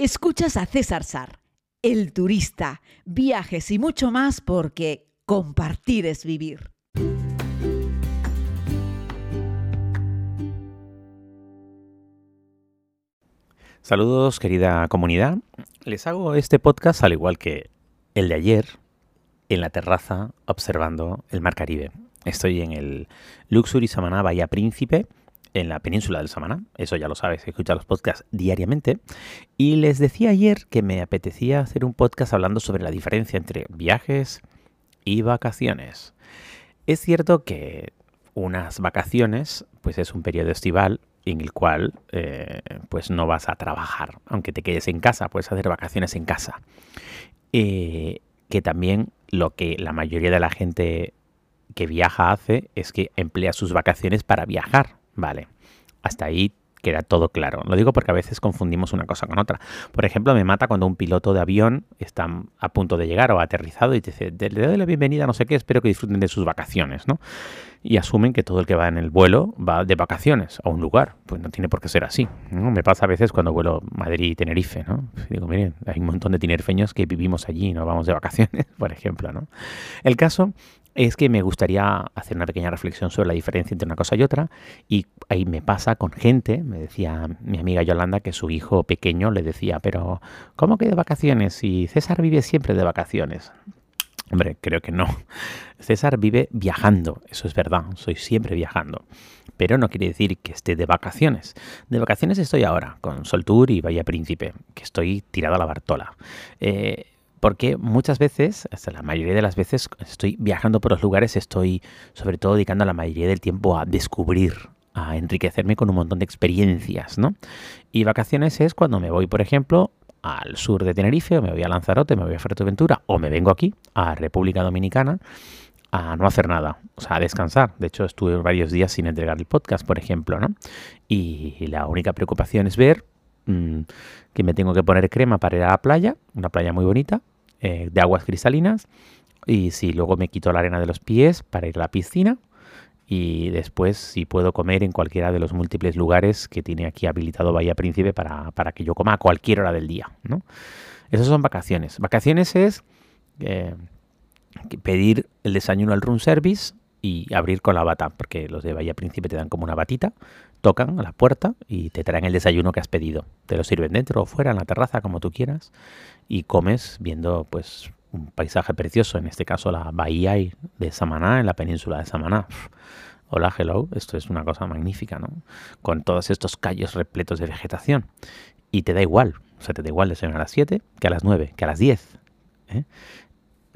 Escuchas a César Sar, el turista, viajes y mucho más porque compartir es vivir. Saludos querida comunidad. Les hago este podcast al igual que el de ayer en la terraza observando el Mar Caribe. Estoy en el Luxury Samaná Bahía Príncipe en la península del Samaná. Eso ya lo sabes, escucha los podcasts diariamente. Y les decía ayer que me apetecía hacer un podcast hablando sobre la diferencia entre viajes y vacaciones. Es cierto que unas vacaciones, pues es un periodo estival en el cual eh, pues no vas a trabajar, aunque te quedes en casa, puedes hacer vacaciones en casa. Eh, que también lo que la mayoría de la gente que viaja hace es que emplea sus vacaciones para viajar. Vale, hasta ahí queda todo claro. Lo digo porque a veces confundimos una cosa con otra. Por ejemplo, me mata cuando un piloto de avión está a punto de llegar o ha aterrizado y te dice, le doy la bienvenida, no sé qué, espero que disfruten de sus vacaciones, ¿no? Y asumen que todo el que va en el vuelo va de vacaciones a un lugar. Pues no tiene por qué ser así. Me pasa a veces cuando vuelo Madrid-Tenerife, ¿no? Digo, miren, hay un montón de tinerfeños que vivimos allí y no vamos de vacaciones, por ejemplo, ¿no? El caso es que me gustaría hacer una pequeña reflexión sobre la diferencia entre una cosa y otra. Y ahí me pasa con gente, me decía mi amiga Yolanda que su hijo pequeño le decía, pero ¿cómo que de vacaciones? Y César vive siempre de vacaciones. Hombre, creo que no. César vive viajando, eso es verdad, soy siempre viajando. Pero no quiere decir que esté de vacaciones. De vacaciones estoy ahora, con Soltour y Bahía Príncipe, que estoy tirado a la Bartola. Eh, porque muchas veces, hasta la mayoría de las veces, estoy viajando por los lugares, estoy sobre todo dedicando la mayoría del tiempo a descubrir, a enriquecerme con un montón de experiencias, ¿no? Y vacaciones es cuando me voy, por ejemplo, al sur de Tenerife, o me voy a Lanzarote, me voy a Fuerteventura, o me vengo aquí, a República Dominicana, a no hacer nada, o sea, a descansar. De hecho, estuve varios días sin entregar el podcast, por ejemplo, ¿no? Y la única preocupación es ver Mm, que me tengo que poner crema para ir a la playa, una playa muy bonita, eh, de aguas cristalinas. Y si luego me quito la arena de los pies para ir a la piscina. Y después si puedo comer en cualquiera de los múltiples lugares que tiene aquí habilitado Bahía Príncipe para, que yo coma a cualquier hora del día. ¿no? Esas son vacaciones. Vacaciones es eh, pedir el desayuno al room service y abrir con la bata, porque los de Bahía Príncipe te dan como una batita, tocan a la puerta y te traen el desayuno que has pedido. Te lo sirven dentro o fuera, en la terraza, como tú quieras, y comes viendo pues un paisaje precioso, en este caso la bahía de Samaná, en la península de Samaná. Hola, hello, esto es una cosa magnífica, ¿no? Con todos estos callos repletos de vegetación. Y te da igual, o sea, te da igual desayunar a las 7 que a las 9, que a las 10. ¿eh?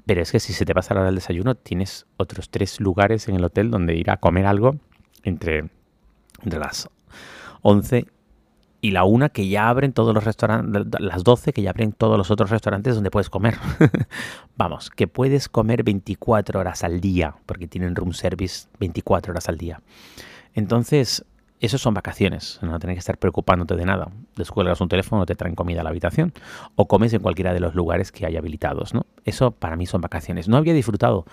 Pero es que si se te pasa la hora del desayuno, tienes otros tres lugares en el hotel donde ir a comer algo entre, entre las 11 y la 1 que ya abren todos los restaurantes, las 12 que ya abren todos los otros restaurantes donde puedes comer. Vamos, que puedes comer 24 horas al día, porque tienen room service 24 horas al día. Entonces, eso son vacaciones, no tienes que estar preocupándote de nada. Descuelgas un teléfono, te traen comida a la habitación o comes en cualquiera de los lugares que hay habilitados. ¿no? Eso para mí son vacaciones. No había disfrutado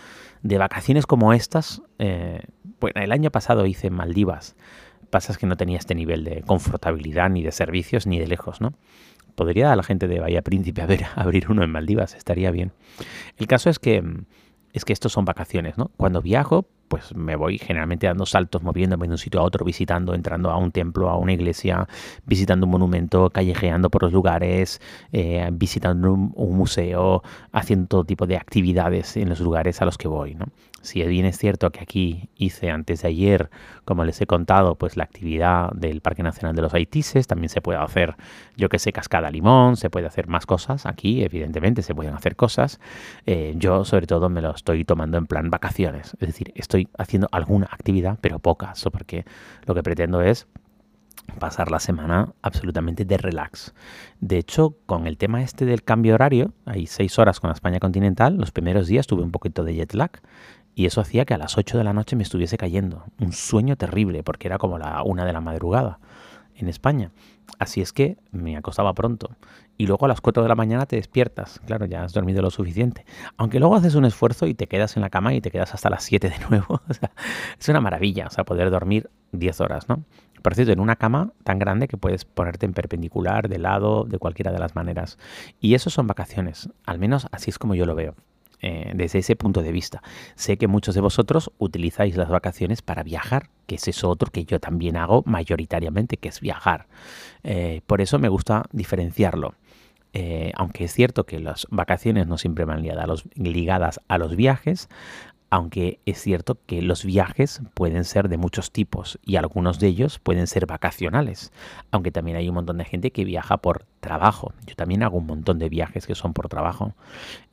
de vacaciones como estas. Eh, bueno, el año pasado hice Maldivas. Pasa que no tenía este nivel de confortabilidad ni de servicios ni de lejos, ¿no? Podría la gente de Bahía Príncipe ver, abrir uno en Maldivas, estaría bien. El caso es que es que estos son vacaciones, ¿no? Cuando viajo, pues me voy generalmente dando saltos, moviéndome de un sitio a otro, visitando, entrando a un templo, a una iglesia, visitando un monumento, callejeando por los lugares, eh, visitando un, museo, haciendo todo tipo de actividades en los lugares a los que voy, ¿no? Si bien es cierto que aquí hice antes de ayer, como les he contado, pues la actividad del Parque Nacional de los Haitises, también se puede hacer, yo que sé, cascada limón, se puede hacer más cosas. Aquí, evidentemente, se pueden hacer cosas. Eh, yo, sobre todo, me lo estoy tomando en plan vacaciones. Es decir, estoy haciendo alguna actividad, pero pocas, porque lo que pretendo es pasar la semana absolutamente de relax. De hecho, con el tema este del cambio horario, hay seis horas con la España continental, los primeros días tuve un poquito de jet lag y eso hacía que a las 8 de la noche me estuviese cayendo. Un sueño terrible, porque era como la una de la madrugada en España. Así es que me acostaba pronto. Y luego a las 4 de la mañana te despiertas. Claro, ya has dormido lo suficiente. Aunque luego haces un esfuerzo y te quedas en la cama y te quedas hasta las 7 de nuevo. es una maravilla, o sea, poder dormir 10 horas, ¿no? Por cierto, en una cama tan grande que puedes ponerte en perpendicular, de lado, de cualquiera de las maneras. Y eso son vacaciones. Al menos así es como yo lo veo. Eh, desde ese punto de vista. Sé que muchos de vosotros utilizáis las vacaciones para viajar, que es eso otro que yo también hago mayoritariamente, que es viajar. Eh, por eso me gusta diferenciarlo. Eh, aunque es cierto que las vacaciones no siempre van ligadas a los viajes, aunque es cierto que los viajes pueden ser de muchos tipos y algunos de ellos pueden ser vacacionales, aunque también hay un montón de gente que viaja por trabajo. Yo también hago un montón de viajes que son por trabajo,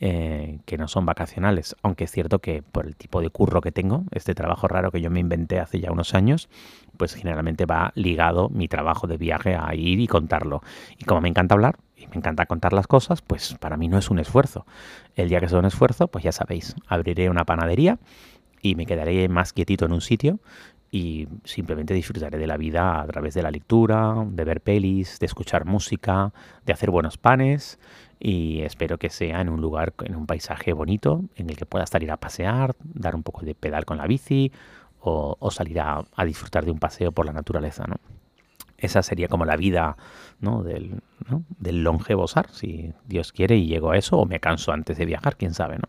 eh, que no son vacacionales, aunque es cierto que por el tipo de curro que tengo, este trabajo raro que yo me inventé hace ya unos años, pues generalmente va ligado mi trabajo de viaje a ir y contarlo. Y como me encanta hablar, y me encanta contar las cosas, pues para mí no es un esfuerzo. El día que sea un esfuerzo, pues ya sabéis, abriré una panadería y me quedaré más quietito en un sitio y simplemente disfrutaré de la vida a través de la lectura, de ver pelis, de escuchar música, de hacer buenos panes y espero que sea en un lugar, en un paisaje bonito, en el que pueda salir a pasear, dar un poco de pedal con la bici o, salir a, a disfrutar de un paseo por la naturaleza, ¿no? Esa sería como la vida ¿no? del, del longevosar, si Dios quiere y llego a eso, o me canso antes de viajar, quién sabe. ¿no?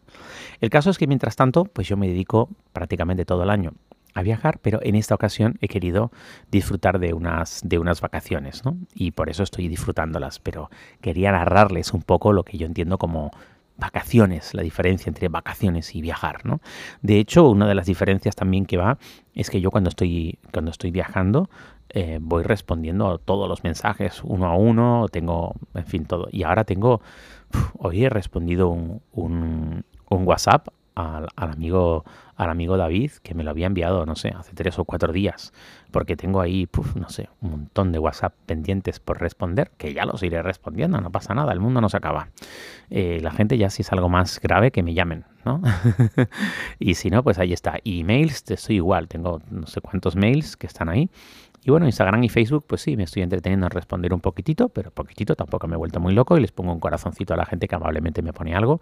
El caso es que mientras tanto, pues yo me dedico prácticamente todo el año a viajar, pero en esta ocasión he querido disfrutar de unas, de unas vacaciones, ¿no? Y por eso estoy disfrutándolas, pero quería narrarles un poco lo que yo entiendo como vacaciones, la diferencia entre vacaciones y viajar, ¿no? De hecho, una de las diferencias también que va es que yo cuando estoy, cuando estoy viajando eh, voy respondiendo a todos los mensajes uno a uno, tengo, en fin, todo. Y ahora tengo, hoy he respondido un, un, WhatsApp al, amigo al amigo David que me lo había enviado, no sé, hace tres o cuatro días, porque tengo ahí, no sé, un montón de WhatsApp pendientes por responder, que ya los iré respondiendo, no pasa nada, el mundo no se acaba. Eh, la gente ya si es algo más grave que me llamen, ¿no? y si no, pues ahí está. emails, estoy igual, tengo no sé cuántos mails que están ahí y bueno, Instagram y Facebook, pues sí, me estoy entreteniendo en responder un poquitito, pero poquitito tampoco me he vuelto muy loco y les pongo un corazoncito a la gente que amablemente me pone algo,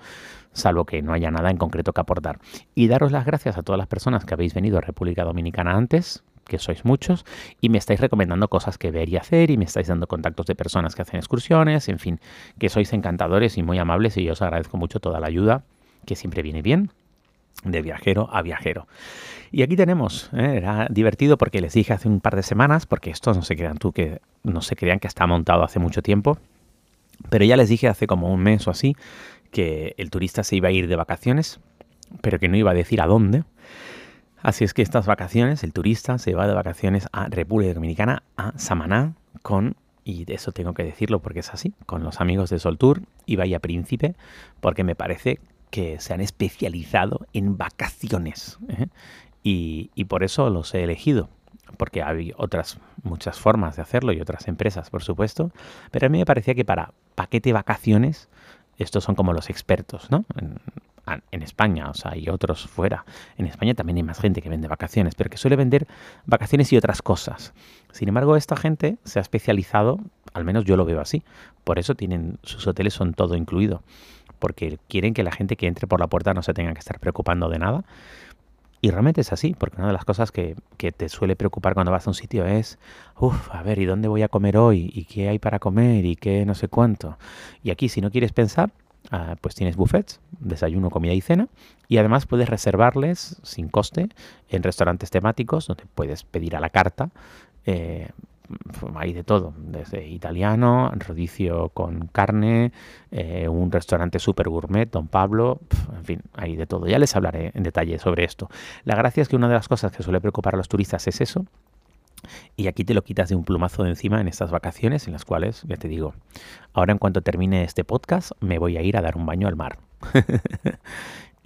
salvo que no haya nada en concreto que aportar. Y daros las gracias a todas las personas que habéis venido a República Dominicana antes, que sois muchos, y me estáis recomendando cosas que ver y hacer, y me estáis dando contactos de personas que hacen excursiones, en fin, que sois encantadores y muy amables, y yo os agradezco mucho toda la ayuda, que siempre viene bien de viajero a viajero. Y aquí tenemos, ¿eh? era divertido porque les dije hace un par de semanas, porque estos no se crean tú que no se crean que está montado hace mucho tiempo, pero ya les dije hace como un mes o así que el turista se iba a ir de vacaciones, pero que no iba a decir a dónde. Así es que estas vacaciones, el turista se va de vacaciones a República Dominicana, a Samaná, con, y eso tengo que decirlo porque es así, con los amigos de Sol Tour y Bahía Príncipe, porque me parece que se han especializado en vacaciones. ¿eh? Y, por eso los he elegido, porque hay otras muchas formas de hacerlo y otras empresas, por supuesto, pero a mí me parecía que para paquete vacaciones, estos son como los expertos, ¿no? En, en, España, o sea, hay otros fuera. En España también hay más gente que vende vacaciones, pero que suele vender vacaciones y otras cosas. Sin embargo, esta gente se ha especializado, al menos yo lo veo así, por eso tienen sus hoteles son todo incluido porque quieren que la gente que entre por la puerta no se tenga que estar preocupando de nada. Y realmente es así, porque una de las cosas que, te suele preocupar cuando vas a un sitio es, uff, a ver, ¿y dónde voy a comer hoy? ¿Y qué hay para comer? ¿Y qué no sé cuánto? Y aquí, si no quieres pensar, ah, pues tienes buffets, desayuno, comida y cena, y además puedes reservarles sin coste en restaurantes temáticos, donde puedes pedir a la carta eh, hay de todo, desde italiano, rodicio con carne, eh, un restaurante super gourmet, Don Pablo, en fin, hay de todo. Ya les hablaré en detalle sobre esto. La gracia es que una de las cosas que suele preocupar a los turistas es eso, y aquí te lo quitas de un plumazo de encima en estas vacaciones en las cuales, ya te digo, ahora en cuanto termine este podcast me voy a ir a dar un baño al mar.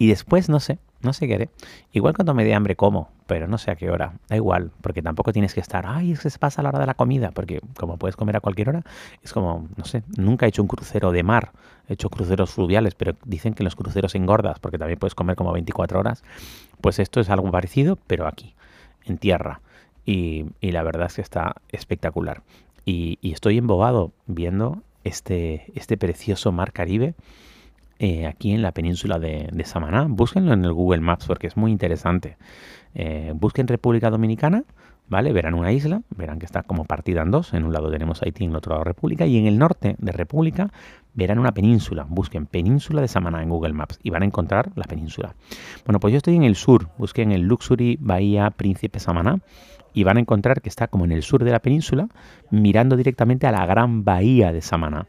y después, no sé, no sé qué haré. Igual cuando me dé hambre como, pero no sé a qué hora. Da igual, porque tampoco tienes que estar, ay, se pasa la hora de la comida, porque como puedes comer a cualquier hora, es como, no sé, nunca he hecho un crucero de mar, he hecho cruceros fluviales, pero dicen que los cruceros engordas, porque también puedes comer como 24 horas. Pues esto es algo parecido, pero aquí, en tierra. Y, y la verdad es que está espectacular. y, estoy embobado viendo este, este precioso mar Caribe eh, aquí en la península de, Samaná. Búsquenlo en el Google Maps porque es muy interesante. Eh, busquen República Dominicana, ¿vale? Verán una isla, verán que está como partida en dos. En un lado tenemos Haití, en el otro lado República. Y en el norte de República verán una península. Busquen península de Samaná en Google Maps y van a encontrar la península. Bueno, pues yo estoy en el sur. Busquen el Luxury Bahía Príncipe Samaná y van a encontrar que está como en el sur de la península, mirando directamente a la gran bahía de Samaná.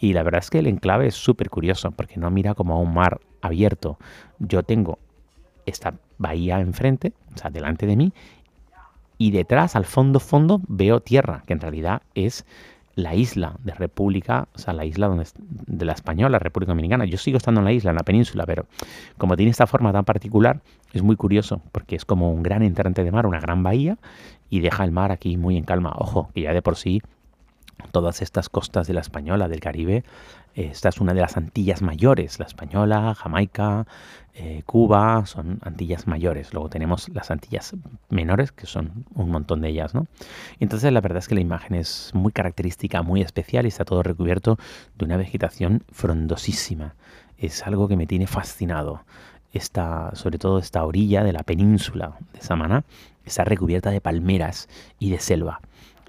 Y la verdad es que el enclave es súper curioso porque no mira como a un mar abierto. Yo tengo esta bahía enfrente, o sea, delante de mí, y detrás, al fondo, fondo, veo tierra, que en realidad es la isla de República, o sea, la isla donde, de la Española, República Dominicana. Yo sigo estando en la isla, en la península, pero como tiene esta forma tan particular, es muy curioso, porque es como un gran entrante de mar, una gran bahía, y deja el mar aquí muy en calma. Ojo, que ya de por sí todas estas costas de la Española, del Caribe. Esta es una de las Antillas mayores, la Española, Jamaica, eh, Cuba, son Antillas mayores. Luego tenemos las Antillas menores, que son un montón de ellas, ¿no? Entonces la verdad es que la imagen es muy característica, muy especial y está todo recubierto de una vegetación frondosísima. Es algo que me tiene fascinado. Esta, sobre todo esta orilla de la península de Samaná está recubierta de palmeras y de selva.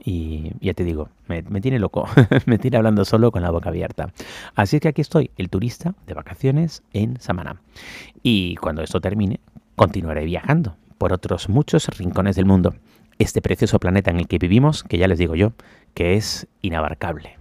Y ya te digo, me, tiene loco, me tiene hablando solo con la boca abierta. Así que aquí estoy, el turista de vacaciones en Samaná. Y cuando esto termine, continuaré viajando por otros muchos rincones del mundo. Este precioso planeta en el que vivimos, que ya les digo yo, que es inabarcable.